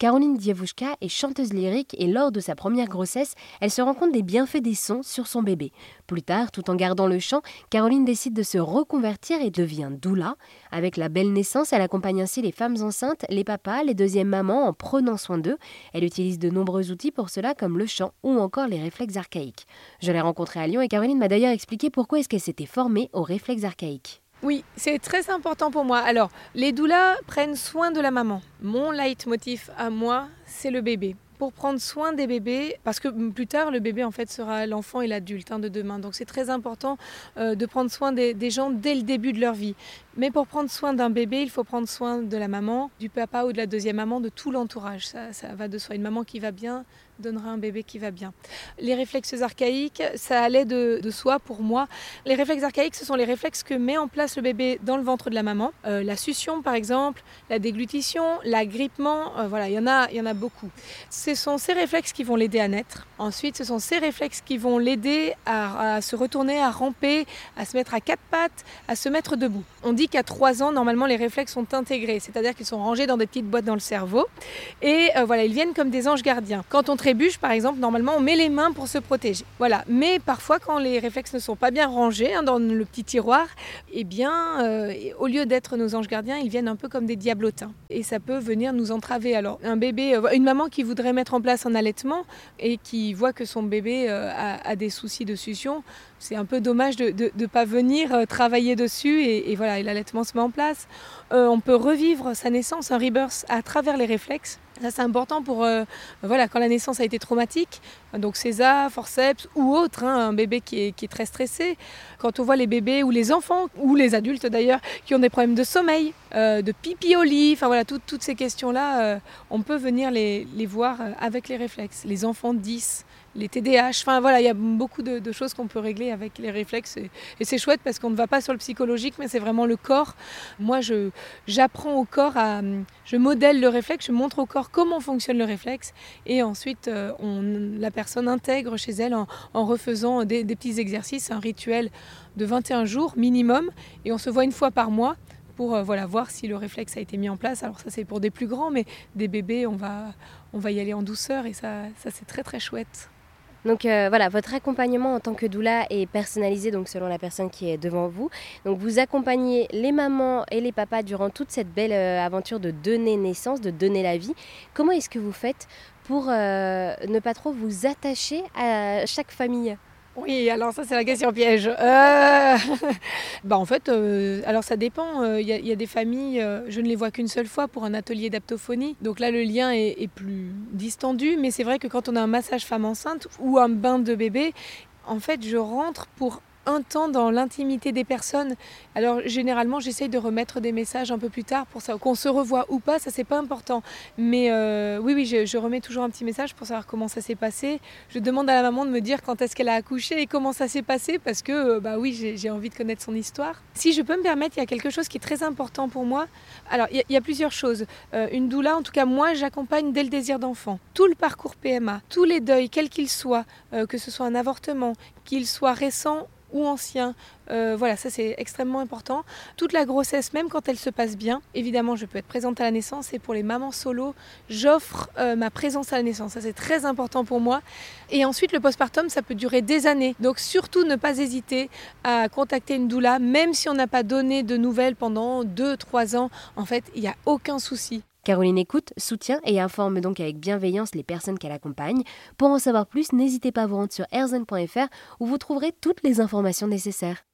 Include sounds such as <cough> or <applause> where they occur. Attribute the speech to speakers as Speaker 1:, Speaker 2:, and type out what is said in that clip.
Speaker 1: Caroline Dievouchka est chanteuse lyrique et lors de sa première grossesse, elle se rend compte des bienfaits des sons sur son bébé. Plus tard, tout en gardant le chant, Caroline décide de se reconvertir et devient doula. Avec la belle naissance, elle accompagne ainsi les femmes enceintes, les papas, les deuxièmes mamans en prenant soin d'eux. Elle utilise de nombreux outils pour cela comme le chant ou encore les réflexes archaïques. Je l'ai rencontrée à Lyon et Caroline m'a d'ailleurs expliqué pourquoi est-ce qu'elle s'était formée aux réflexes archaïques.
Speaker 2: Oui, c'est très important pour moi. Alors, les doulas prennent soin de la maman. Mon leitmotiv à moi, c'est le bébé pour prendre soin des bébés, parce que plus tard, le bébé en fait sera l'enfant et l'adulte hein, de demain. Donc c'est très important euh, de prendre soin des, gens dès le début de leur vie. Mais pour prendre soin d'un bébé, il faut prendre soin de la maman, du papa ou de la deuxième maman, de tout l'entourage. Ça, ça va de soi. Une maman qui va bien donnera un bébé qui va bien. Les réflexes archaïques, ça allait de, soi pour moi. Les réflexes archaïques, ce sont les réflexes que met en place le bébé dans le ventre de la maman. Euh, la succion, par exemple, la déglutition, l'agrippement, euh, voilà, il y, en a, y en a beaucoup. Ce sont ces réflexes qui vont l'aider à naître. Ensuite, ce sont ces réflexes qui vont l'aider à, à, se retourner, à ramper, à se mettre à quatre pattes, à se mettre debout. On dit qu'à trois ans, normalement, les réflexes sont intégrés, c'est-à-dire qu'ils sont rangés dans des petites boîtes dans le cerveau. Et euh, voilà, ils viennent comme des anges gardiens. Quand on trébuche, par exemple, normalement, on met les mains pour se protéger. Voilà. Mais parfois, quand les réflexes ne sont pas bien rangés hein, dans le petit tiroir, eh bien, euh, au lieu d'être nos anges gardiens, ils viennent un peu comme des diablotins. Et ça peut venir nous entraver. Alors, un bébé, euh, une maman qui voudrait mettre en place un allaitement et qui voit que son bébé a, des soucis de succion, c'est un peu dommage de ne pas venir travailler dessus et, et voilà, l'allaitement se met en place. on peut revivre sa naissance, un rebirth, à travers les réflexes. Ça, c'est important pour, euh, voilà, quand la naissance a été traumatique, donc César, forceps ou autre, hein, un bébé qui est, qui est, très stressé. Quand on voit les bébés ou les enfants, ou les adultes d'ailleurs, qui ont des problèmes de sommeil, euh, de pipi au lit, enfin voilà, toutes ces questions-là, euh, on peut venir les, les, voir avec les réflexes. Les enfants 10, les TDAH. Enfin voilà, il y a beaucoup de, choses qu'on peut régler avec les réflexes. Et, c'est chouette parce qu'on ne va pas sur le psychologique, mais c'est vraiment le corps. Moi, je, j'apprends au corps à. Je modèle le réflexe, je montre au corps comment fonctionne le réflexe. Et ensuite, euh, la personne intègre chez elle en, refaisant des, petits exercices, un rituel de 21 jours minimum. Et on se voit une fois par mois pour euh, voir si le réflexe a été mis en place. Alors ça c'est pour des plus grands, mais des bébés, on va, on va y aller en douceur et ça, ça c'est très très chouette.
Speaker 1: Donc euh, voilà, votre accompagnement en tant que doula est personnalisé donc selon la personne qui est devant vous. Donc vous accompagnez les mamans et les papas durant toute cette belle euh, aventure de donner naissance, de donner la vie. Comment est-ce que vous faites pour euh, ne pas trop vous attacher à chaque famille?
Speaker 2: Oui, alors ça c'est la question piège. Euh... <laughs> bah en fait, euh, alors ça dépend. Il y, a des familles, euh, je ne les vois qu'une seule fois pour un atelier d'aptophonie. Donc là, le lien est, est plus distendu. Mais c'est vrai que quand on a un massage femme enceinte ou un bain de bébé, en fait, je rentre pour un temps dans l'intimité des personnes. Alors généralement, j'essaye de remettre des messages un peu plus tard pour ça, qu'on se revoit ou pas, ça c'est pas important. Mais euh, oui, oui, je, remets toujours un petit message pour savoir comment ça s'est passé. Je demande à la maman de me dire quand est-ce qu'elle a accouché et comment ça s'est passé parce que euh, bah oui, j'ai envie de connaître son histoire. Si je peux me permettre, il y a quelque chose qui est très important pour moi. Alors il y, a plusieurs choses. Euh, une doula, en tout cas moi, j'accompagne dès le désir d'enfant. Tout le parcours PMA, tous les deuils, quels qu'ils soient, que ce soit un avortement, qu'il soit récent ou ancien. Euh, voilà, ça c'est extrêmement important. Toute la grossesse, même quand elle se passe bien, évidemment, je peux être présente à la naissance et pour les mamans solo, j'offre euh, ma présence à la naissance. Ça c'est très important pour moi. Et ensuite, le postpartum, ça peut durer des années. Donc surtout ne pas hésiter à contacter une doula, même si on n'a pas donné de nouvelles pendant 2-3 ans. En fait, il n'y a aucun souci.
Speaker 1: Caroline écoute, soutient et informe donc avec bienveillance les personnes qu'elle accompagne. Pour en savoir plus, n'hésitez pas à vous rendre sur erzen.fr où vous trouverez toutes les informations nécessaires.